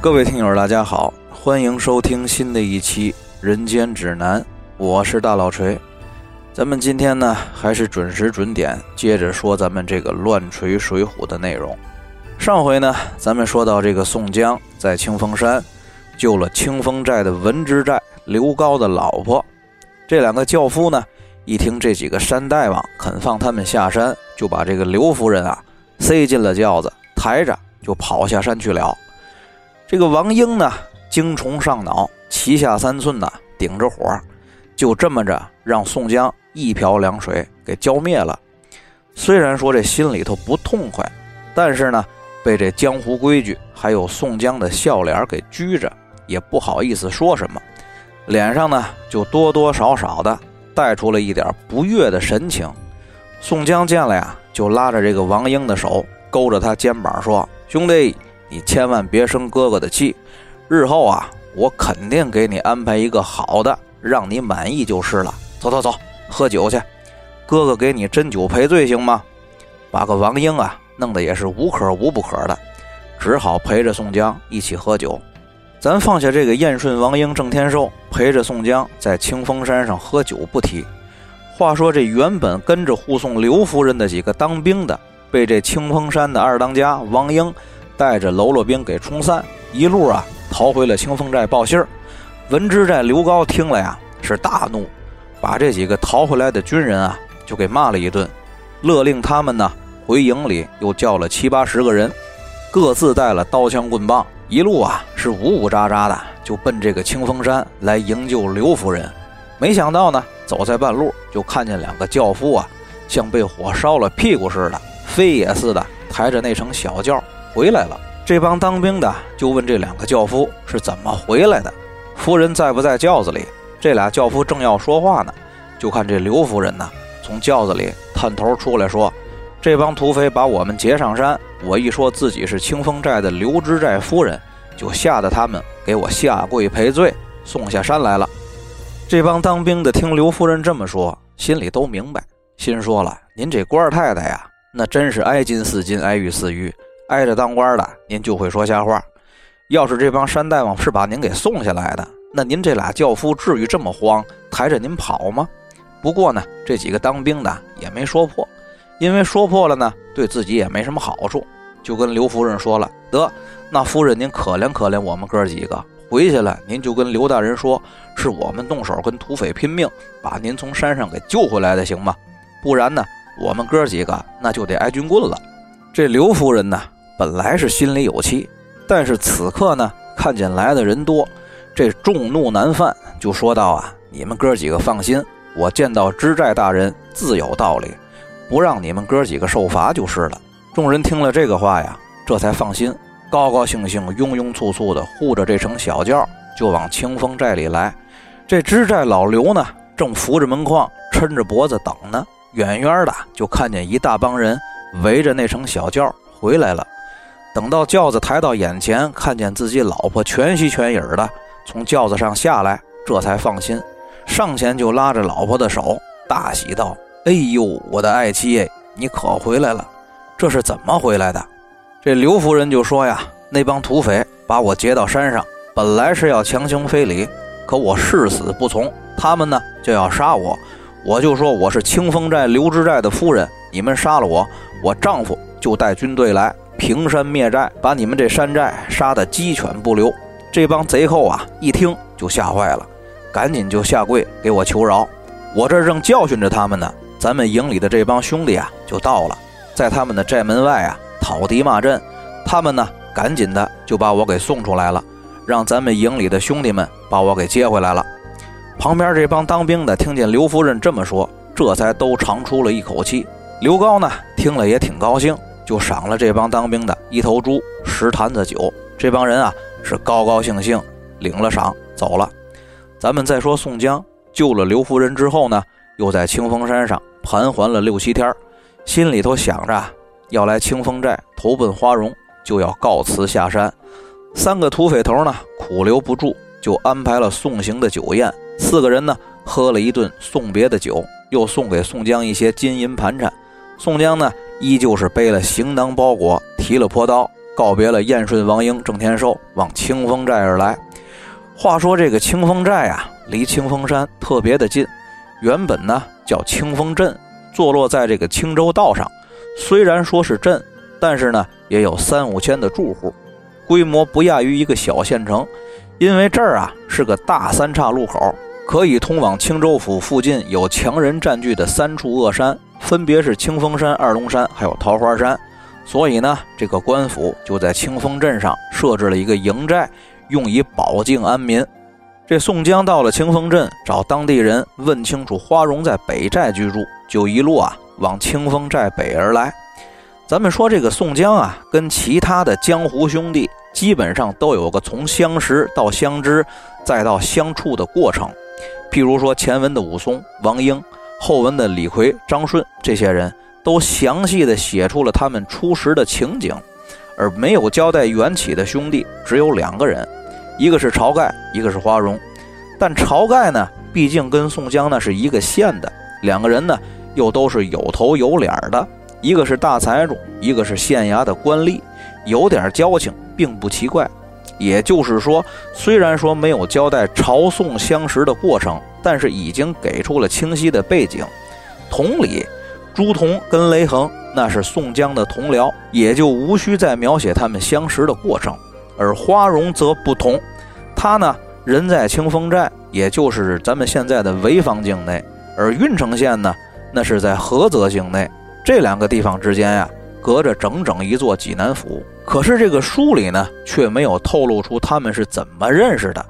各位听友，大家好，欢迎收听新的一期《人间指南》，我是大老锤。咱们今天呢，还是准时准点，接着说咱们这个乱锤水浒的内容。上回呢，咱们说到这个宋江在清风山救了清风寨的文之寨刘高的老婆，这两个轿夫呢，一听这几个山大王肯放他们下山，就把这个刘夫人啊塞进了轿子，抬着就跑下山去了。这个王英呢，精虫上脑，旗下三寸呢，顶着火，就这么着让宋江一瓢凉水给浇灭了。虽然说这心里头不痛快，但是呢，被这江湖规矩还有宋江的笑脸给拘着，也不好意思说什么，脸上呢就多多少少的带出了一点不悦的神情。宋江见了呀，就拉着这个王英的手，勾着他肩膀说：“兄弟。”你千万别生哥哥的气，日后啊，我肯定给你安排一个好的，让你满意就是了。走走走，喝酒去，哥哥给你斟酒赔罪，行吗？把个王英啊弄得也是无可无不可的，只好陪着宋江一起喝酒。咱放下这个燕顺、王英、郑天寿，陪着宋江在清风山上喝酒不提。话说这原本跟着护送刘夫人的几个当兵的，被这清风山的二当家王英。带着喽啰兵给冲散，一路啊逃回了清风寨报信儿。文之寨刘高听了呀是大怒，把这几个逃回来的军人啊就给骂了一顿，勒令他们呢回营里又叫了七八十个人，各自带了刀枪棍棒，一路啊是呜呜喳喳的就奔这个清风山来营救刘夫人。没想到呢走在半路就看见两个轿夫啊像被火烧了屁股似的，飞也似的抬着那乘小轿。回来了，这帮当兵的就问这两个轿夫是怎么回来的，夫人在不在轿子里？这俩轿夫正要说话呢，就看这刘夫人呢从轿子里探头出来说：“这帮土匪把我们劫上山，我一说自己是清风寨的刘知寨夫人，就吓得他们给我下跪赔罪，送下山来了。”这帮当兵的听刘夫人这么说，心里都明白，心说了：“您这官太太呀，那真是挨金似金，挨玉似玉。”挨着当官的，您就会说瞎话。要是这帮山大王是把您给送下来的，那您这俩轿夫至于这么慌，抬着您跑吗？不过呢，这几个当兵的也没说破，因为说破了呢，对自己也没什么好处。就跟刘夫人说了：“得，那夫人您可怜可怜我们哥几个，回去了您就跟刘大人说，是我们动手跟土匪拼命，把您从山上给救回来的，行吗？不然呢，我们哥几个那就得挨军棍了。”这刘夫人呢？本来是心里有气，但是此刻呢，看见来的人多，这众怒难犯，就说道：“啊，你们哥几个放心，我见到知寨大人自有道理，不让你们哥几个受罚就是了。”众人听了这个话呀，这才放心，高高兴兴、庸庸簇簇的护着这乘小轿，就往清风寨里来。这知寨老刘呢，正扶着门框，抻着脖子等呢，远远的就看见一大帮人围着那乘小轿回来了。等到轿子抬到眼前，看见自己老婆全息全影的从轿子上下来，这才放心，上前就拉着老婆的手，大喜道：“哎呦，我的爱妻，你可回来了！这是怎么回来的？”这刘夫人就说：“呀，那帮土匪把我劫到山上，本来是要强行非礼，可我誓死不从，他们呢就要杀我，我就说我是清风寨刘知寨的夫人，你们杀了我，我丈夫就带军队来。”平山灭寨，把你们这山寨杀得鸡犬不留。这帮贼寇啊，一听就吓坏了，赶紧就下跪给我求饶。我这正教训着他们呢，咱们营里的这帮兄弟啊，就到了，在他们的寨门外啊讨敌骂阵。他们呢，赶紧的就把我给送出来了，让咱们营里的兄弟们把我给接回来了。旁边这帮当兵的听见刘夫人这么说，这才都长出了一口气。刘高呢，听了也挺高兴。就赏了这帮当兵的一头猪、十坛子酒。这帮人啊是高高兴兴领了赏走了。咱们再说宋江救了刘夫人之后呢，又在清风山上盘桓了六七天，心里头想着要来清风寨投奔花荣，就要告辞下山。三个土匪头呢苦留不住，就安排了送行的酒宴。四个人呢喝了一顿送别的酒，又送给宋江一些金银盘缠。宋江呢。依旧是背了行囊包裹，提了坡刀，告别了燕顺、王英、郑天寿，往清风寨而来。话说这个清风寨啊，离清风山特别的近，原本呢叫清风镇，坐落在这个青州道上。虽然说是镇，但是呢也有三五千的住户，规模不亚于一个小县城。因为这儿啊是个大三岔路口，可以通往青州府附近有强人占据的三处恶山，分别是清风山、二龙山还有桃花山。所以呢，这个官府就在清风镇上设置了一个营寨，用以保境安民。这宋江到了清风镇，找当地人问清楚花荣在北寨居住，就一路啊往清风寨北而来。咱们说这个宋江啊，跟其他的江湖兄弟。基本上都有个从相识到相知，再到相处的过程。譬如说前文的武松、王英，后文的李逵、张顺，这些人都详细的写出了他们初时的情景，而没有交代缘起的兄弟只有两个人，一个是晁盖，一个是花荣。但晁盖呢，毕竟跟宋江那是一个县的，两个人呢又都是有头有脸的，一个是大财主，一个是县衙的官吏，有点交情。并不奇怪，也就是说，虽然说没有交代朝宋相识的过程，但是已经给出了清晰的背景。同理，朱仝跟雷横那是宋江的同僚，也就无需再描写他们相识的过程。而花荣则不同，他呢人在清风寨，也就是咱们现在的潍坊境内，而郓城县呢，那是在菏泽境内，这两个地方之间呀，隔着整整一座济南府。可是这个书里呢，却没有透露出他们是怎么认识的，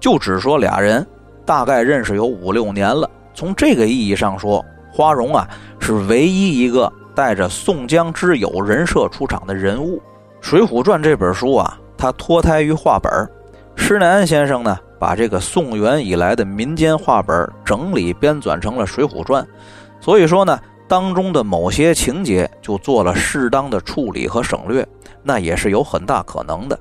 就只说俩人大概认识有五六年了。从这个意义上说，花荣啊是唯一一个带着宋江之友人设出场的人物。《水浒传》这本书啊，它脱胎于话本施耐庵先生呢，把这个宋元以来的民间话本整理编纂成了《水浒传》，所以说呢，当中的某些情节就做了适当的处理和省略。那也是有很大可能的。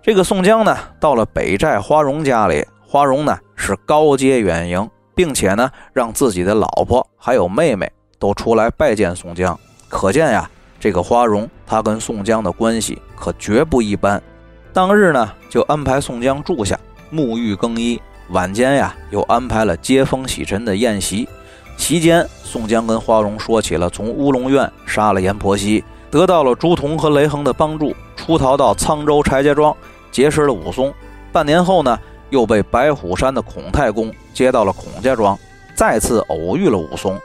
这个宋江呢，到了北寨花荣家里，花荣呢是高阶远迎，并且呢让自己的老婆还有妹妹都出来拜见宋江。可见呀，这个花荣他跟宋江的关系可绝不一般。当日呢，就安排宋江住下，沐浴更衣。晚间呀，又安排了接风洗尘的宴席。席间，宋江跟花荣说起了从乌龙院杀了阎婆惜。得到了朱仝和雷横的帮助，出逃到沧州柴家庄，结识了武松。半年后呢，又被白虎山的孔太公接到了孔家庄，再次偶遇了武松。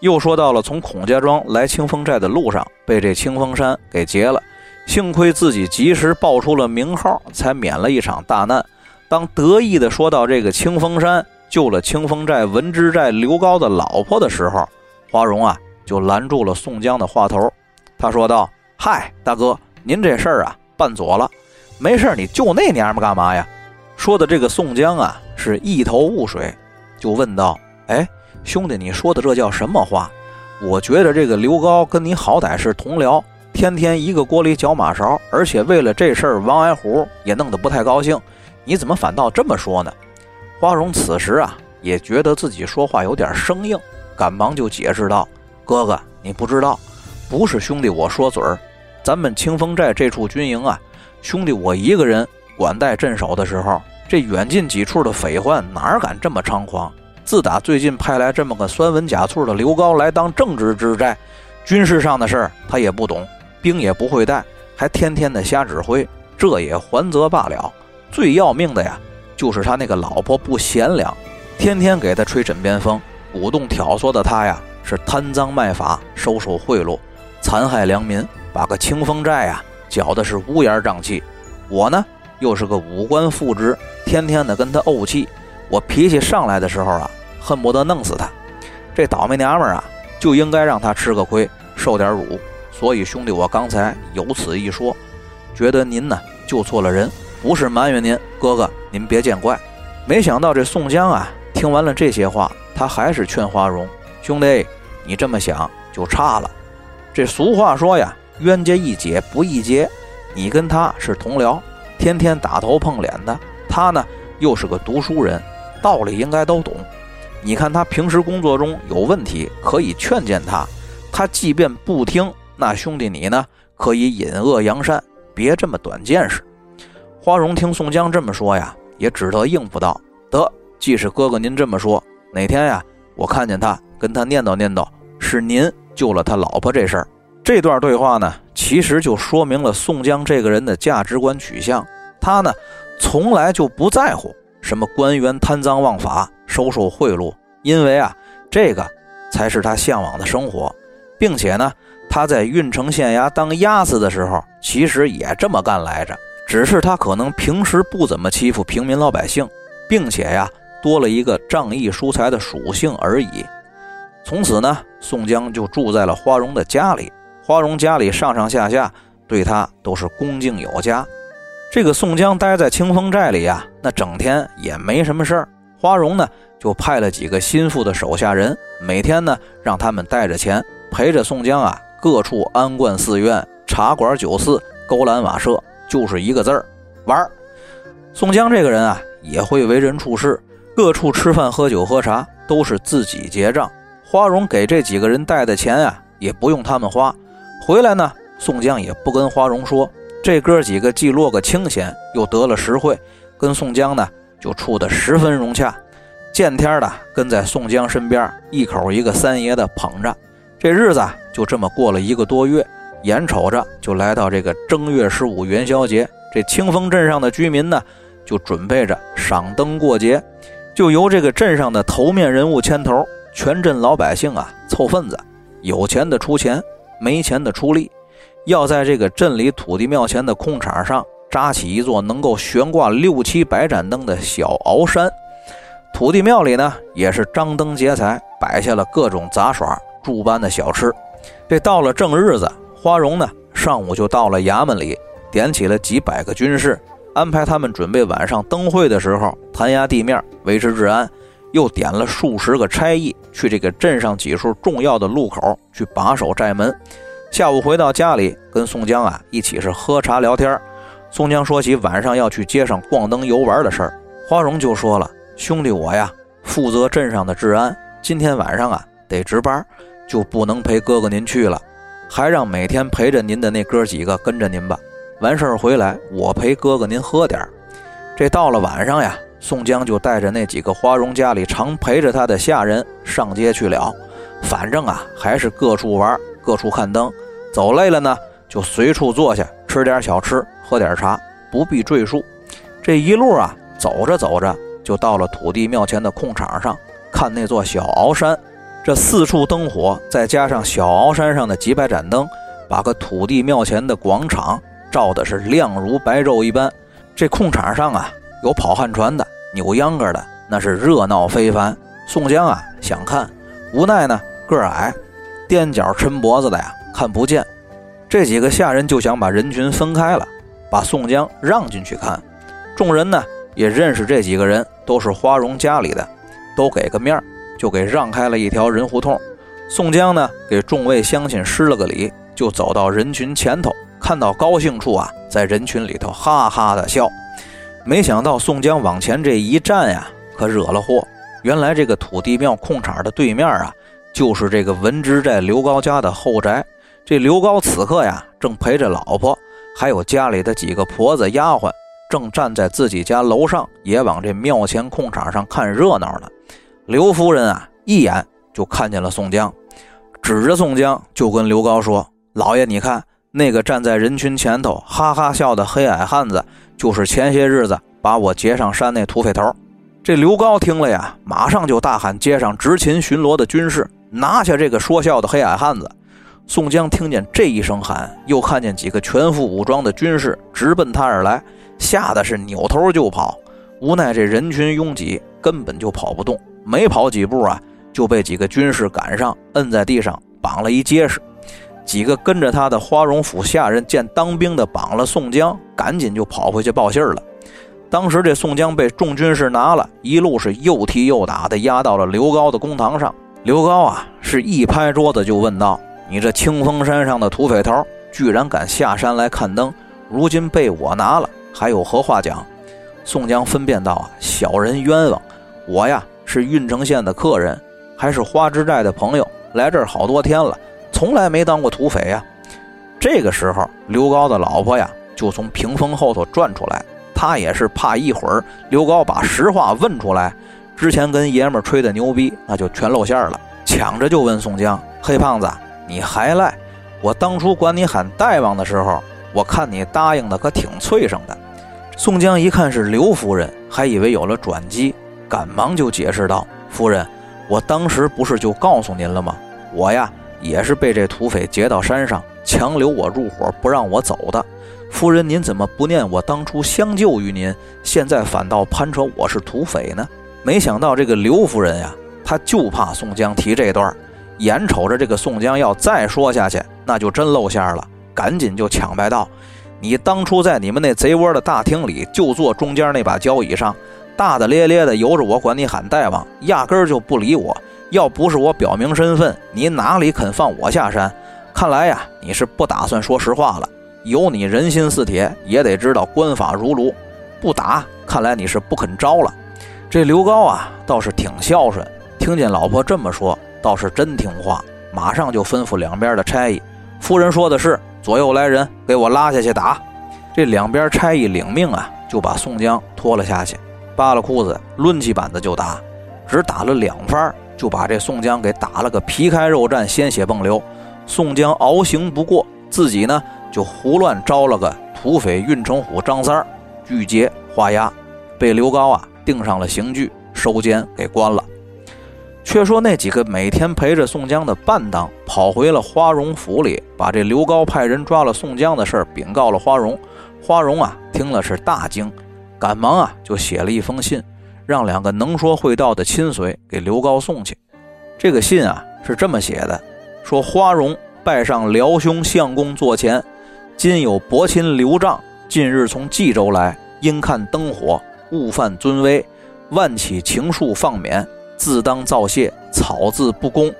又说到了从孔家庄来清风寨的路上，被这清风山给劫了，幸亏自己及时报出了名号，才免了一场大难。当得意的说到这个清风山救了清风寨文之寨刘高的老婆的时候，花荣啊就拦住了宋江的话头。他说道：“嗨，大哥，您这事儿啊办左了，没事你救那娘们干嘛呀？”说的这个宋江啊是一头雾水，就问道：“哎，兄弟，你说的这叫什么话？我觉得这个刘高跟你好歹是同僚，天天一个锅里搅马勺，而且为了这事儿王安虎也弄得不太高兴，你怎么反倒这么说呢？”花荣此时啊也觉得自己说话有点生硬，赶忙就解释道：“哥哥，你不知道。”不是兄弟，我说嘴儿，咱们清风寨这处军营啊，兄弟我一个人管带镇守的时候，这远近几处的匪患哪敢这么猖狂？自打最近派来这么个酸文假醋的刘高来当正直之寨，军事上的事儿他也不懂，兵也不会带，还天天的瞎指挥，这也还则罢了。最要命的呀，就是他那个老婆不贤良，天天给他吹枕边风，鼓动挑唆的他呀，是贪赃卖法，收受贿赂。残害良民，把个清风寨啊搅的是乌烟瘴气。我呢又是个武官副职，天天的跟他怄气。我脾气上来的时候啊，恨不得弄死他。这倒霉娘们儿啊，就应该让他吃个亏，受点辱。所以兄弟，我刚才有此一说，觉得您呢救错了人，不是埋怨您，哥哥您别见怪。没想到这宋江啊，听完了这些话，他还是劝花荣兄弟，你这么想就差了。这俗话说呀，冤家宜解不宜结。你跟他是同僚，天天打头碰脸的，他呢又是个读书人，道理应该都懂。你看他平时工作中有问题，可以劝谏他。他即便不听，那兄弟你呢可以引恶扬善。别这么短见识。花荣听宋江这么说呀，也只得应付道：“得，既是哥哥您这么说，哪天呀，我看见他，跟他念叨念叨，是您救了他老婆这事儿。”这段对话呢，其实就说明了宋江这个人的价值观取向。他呢，从来就不在乎什么官员贪赃枉法、收受贿赂，因为啊，这个才是他向往的生活，并且呢，他在郓城县衙当押司的时候，其实也这么干来着，只是他可能平时不怎么欺负平民老百姓，并且呀，多了一个仗义疏财的属性而已。从此呢，宋江就住在了花荣的家里。花荣家里上上下下对他都是恭敬有加。这个宋江待在清风寨里呀，那整天也没什么事儿。花荣呢就派了几个心腹的手下人，每天呢让他们带着钱陪着宋江啊，各处安观寺院、茶馆酒肆、勾栏瓦舍，就是一个字儿玩儿。宋江这个人啊，也会为人处事，各处吃饭喝酒喝茶都是自己结账。花荣给这几个人带的钱啊，也不用他们花。回来呢，宋江也不跟花荣说，这哥几个既落个清闲，又得了实惠，跟宋江呢就处得十分融洽。见天的跟在宋江身边，一口一个三爷的捧着，这日子就这么过了一个多月。眼瞅着就来到这个正月十五元宵节，这清风镇上的居民呢就准备着赏灯过节，就由这个镇上的头面人物牵头，全镇老百姓啊凑份子，有钱的出钱。没钱的出力，要在这个镇里土地庙前的空场上扎起一座能够悬挂六七百盏灯的小鳌山。土地庙里呢，也是张灯结彩，摆下了各种杂耍、诸般的小吃。这到了正日子，花荣呢上午就到了衙门里，点起了几百个军士，安排他们准备晚上灯会的时候弹压地面，维持治安。又点了数十个差役去这个镇上几处重要的路口去把守寨门。下午回到家里，跟宋江啊一起是喝茶聊天。宋江说起晚上要去街上逛灯游玩的事儿，花荣就说了：“兄弟我呀，负责镇上的治安，今天晚上啊得值班，就不能陪哥哥您去了，还让每天陪着您的那哥几个跟着您吧。完事儿回来，我陪哥哥您喝点儿。这到了晚上呀。”宋江就带着那几个花荣家里常陪着他的下人上街去了，反正啊还是各处玩，各处看灯，走累了呢就随处坐下吃点小吃，喝点茶，不必赘述。这一路啊走着走着就到了土地庙前的空场上，看那座小鳌山，这四处灯火再加上小鳌山上的几百盏灯，把个土地庙前的广场照的是亮如白昼一般。这空场上啊有跑旱船的。扭秧歌的那是热闹非凡。宋江啊想看，无奈呢个儿矮，踮脚抻脖子的呀看不见。这几个下人就想把人群分开了，把宋江让进去看。众人呢也认识这几个人，都是花荣家里的，都给个面就给让开了一条人胡同。宋江呢给众位乡亲施了个礼，就走到人群前头，看到高兴处啊，在人群里头哈哈的笑。没想到宋江往前这一站呀，可惹了祸。原来这个土地庙空场的对面啊，就是这个文知寨刘高家的后宅。这刘高此刻呀，正陪着老婆，还有家里的几个婆子丫鬟，正站在自己家楼上，也往这庙前空场上看热闹呢。刘夫人啊，一眼就看见了宋江，指着宋江就跟刘高说：“老爷，你看那个站在人群前头哈哈笑的黑矮汉子。”就是前些日子把我劫上山那土匪头，这刘高听了呀，马上就大喊街上执勤巡逻的军士拿下这个说笑的黑矮汉子。宋江听见这一声喊，又看见几个全副武装的军士直奔他而来，吓得是扭头就跑。无奈这人群拥挤，根本就跑不动。没跑几步啊，就被几个军士赶上，摁在地上绑了一结实。几个跟着他的花荣府下人见当兵的绑了宋江，赶紧就跑回去报信儿了。当时这宋江被众军士拿了，一路是又踢又打的押到了刘高的公堂上。刘高啊，是一拍桌子就问道：“你这清风山上的土匪头，居然敢下山来看灯，如今被我拿了，还有何话讲？”宋江分辨道：“啊，小人冤枉，我呀是郓城县的客人，还是花枝寨的朋友，来这儿好多天了。”从来没当过土匪呀！这个时候，刘高的老婆呀就从屏风后头转出来。他也是怕一会儿刘高把实话问出来，之前跟爷们吹的牛逼那就全露馅了。抢着就问宋江：“黑胖子，你还赖？我当初管你喊大王的时候，我看你答应的可挺脆生的。”宋江一看是刘夫人，还以为有了转机，赶忙就解释道：“夫人，我当时不是就告诉您了吗？我呀也是被这土匪劫到山上，强留我入伙，不让我走的。”夫人，您怎么不念我当初相救于您，现在反倒攀扯我是土匪呢？没想到这个刘夫人呀，她就怕宋江提这段，眼瞅着这个宋江要再说下去，那就真露馅了，赶紧就抢白道：“你当初在你们那贼窝的大厅里，就坐中间那把交椅上，大大咧咧的由着我管你喊大王，压根儿就不理我。要不是我表明身份，你哪里肯放我下山？看来呀，你是不打算说实话了。”有你人心似铁，也得知道官法如炉，不打，看来你是不肯招了。这刘高啊，倒是挺孝顺，听见老婆这么说，倒是真听话，马上就吩咐两边的差役：“夫人说的是，左右来人，给我拉下去打。”这两边差役领命啊，就把宋江拖了下去，扒了裤子，抡起板子就打，只打了两番，就把这宋江给打了个皮开肉绽，鲜血迸流。宋江熬刑不过，自己呢？就胡乱招了个土匪运城虎张三儿，拒劫画押，被刘高啊定上了刑具，收监给关了。却说那几个每天陪着宋江的伴当跑回了花荣府里，把这刘高派人抓了宋江的事儿禀告了花荣。花荣啊听了是大惊，赶忙啊就写了一封信，让两个能说会道的亲随给刘高送去。这个信啊是这么写的：说花荣拜上辽兄相公座前。今有伯亲刘璋近日从冀州来，因看灯火，误犯尊威，万起情书放免，自当造谢，草字不公，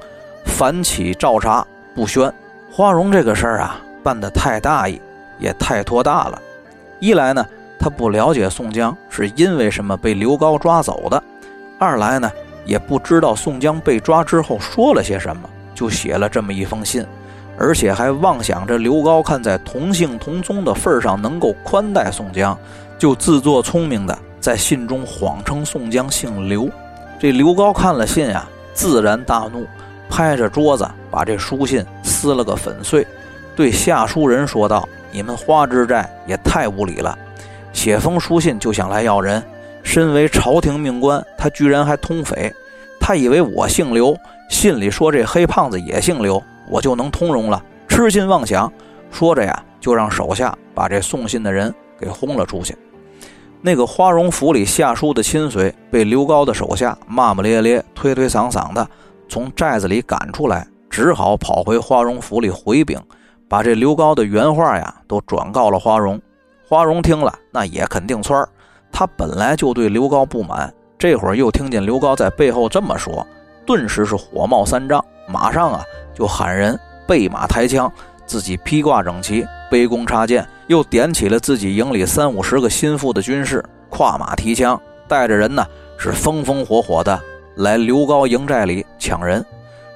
反起照查不宣。花荣这个事儿啊，办得太大意，也太托大了。一来呢，他不了解宋江是因为什么被刘高抓走的；二来呢，也不知道宋江被抓之后说了些什么，就写了这么一封信。而且还妄想着刘高看在同姓同宗的份上能够宽待宋江，就自作聪明的在信中谎称宋江姓刘。这刘高看了信啊，自然大怒，拍着桌子把这书信撕了个粉碎，对下书人说道：“你们花之寨也太无礼了，写封书信就想来要人。身为朝廷命官，他居然还通匪，他以为我姓刘，信里说这黑胖子也姓刘。”我就能通融了，痴心妄想。说着呀，就让手下把这送信的人给轰了出去。那个花荣府里下书的亲随被刘高的手下骂骂咧咧、推推搡搡的从寨子里赶出来，只好跑回花荣府里回禀，把这刘高的原话呀都转告了花荣。花荣听了，那也肯定村儿。他本来就对刘高不满，这会儿又听见刘高在背后这么说，顿时是火冒三丈，马上啊。就喊人备马抬枪，自己披挂整齐，背弓插箭，又点起了自己营里三五十个心腹的军士，跨马提枪，带着人呢，是风风火火的来刘高营寨里抢人。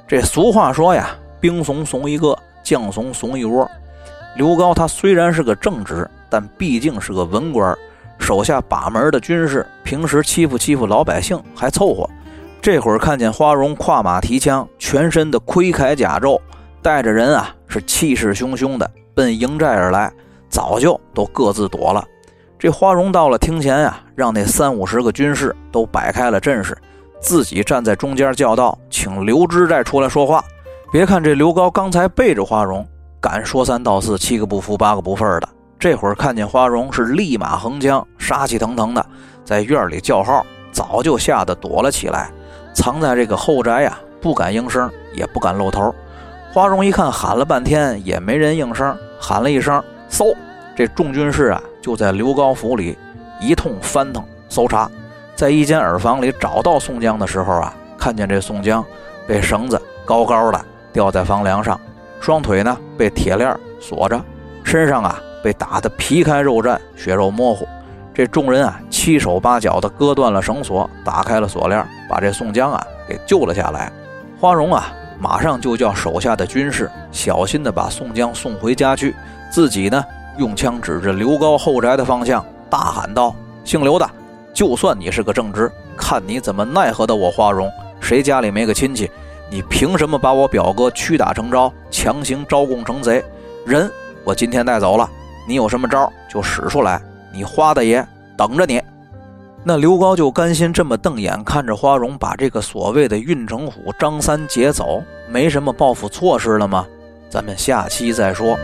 这俗话说呀，兵怂怂一个，将怂怂一窝。刘高他虽然是个正直，但毕竟是个文官，手下把门的军士平时欺负欺负老百姓还凑合。这会儿看见花荣跨马提枪，全身的盔铠甲胄，带着人啊，是气势汹汹的奔营寨而来，早就都各自躲了。这花荣到了厅前呀，让那三五十个军士都摆开了阵势，自己站在中间叫道：“请刘知寨出来说话。”别看这刘高刚才背着花荣，敢说三道四、七个不服、八个不忿的，这会儿看见花荣是立马横枪，杀气腾腾的在院里叫号，早就吓得躲了起来。藏在这个后宅呀，不敢应声，也不敢露头。花荣一看，喊了半天也没人应声，喊了一声“搜”，这众军士啊就在刘高府里一通翻腾搜查，在一间耳房里找到宋江的时候啊，看见这宋江被绳子高高的吊在房梁上，双腿呢被铁链锁着，身上啊被打得皮开肉绽，血肉模糊。这众人啊，七手八脚的割断了绳索，打开了锁链，把这宋江啊给救了下来。花荣啊，马上就叫手下的军士小心的把宋江送回家去，自己呢用枪指着刘高后宅的方向，大喊道：“姓刘的，就算你是个正直，看你怎么奈何的我花荣？谁家里没个亲戚？你凭什么把我表哥屈打成招，强行招供成贼？人我今天带走了，你有什么招就使出来，你花大爷等着你。”那刘高就甘心这么瞪眼看着花荣把这个所谓的运城虎张三劫走，没什么报复措施了吗？咱们下期再说。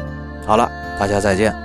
好了，大家再见。